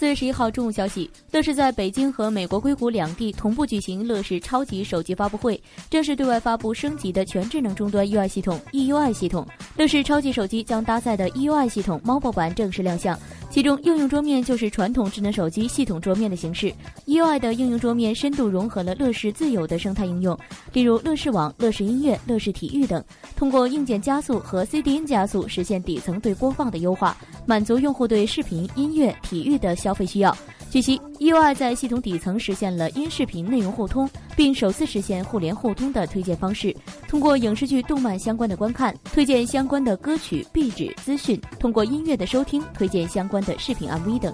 四月十一号中午消息，乐视在北京和美国硅谷两地同步举行乐视超级手机发布会，正式对外发布升级的全智能终端 UI 系统 EUI 系统。乐视超级手机将搭载的 EUI 系统 MOBO 版正式亮相，其中应用桌面就是传统智能手机系统桌面的形式。EUI 的应用桌面深度融合了乐视自有的生态应用，例如乐视网、乐视音乐、乐视体育等，通过硬件加速和 CDN 加速实现底层对播放的优化，满足用户对视频、音乐、体育的。消费需要。据悉，UI 在系统底层实现了音视频内容互通，并首次实现互联互通的推荐方式。通过影视剧、动漫相关的观看，推荐相关的歌曲、壁纸、资讯；通过音乐的收听，推荐相关的视频 MV 等。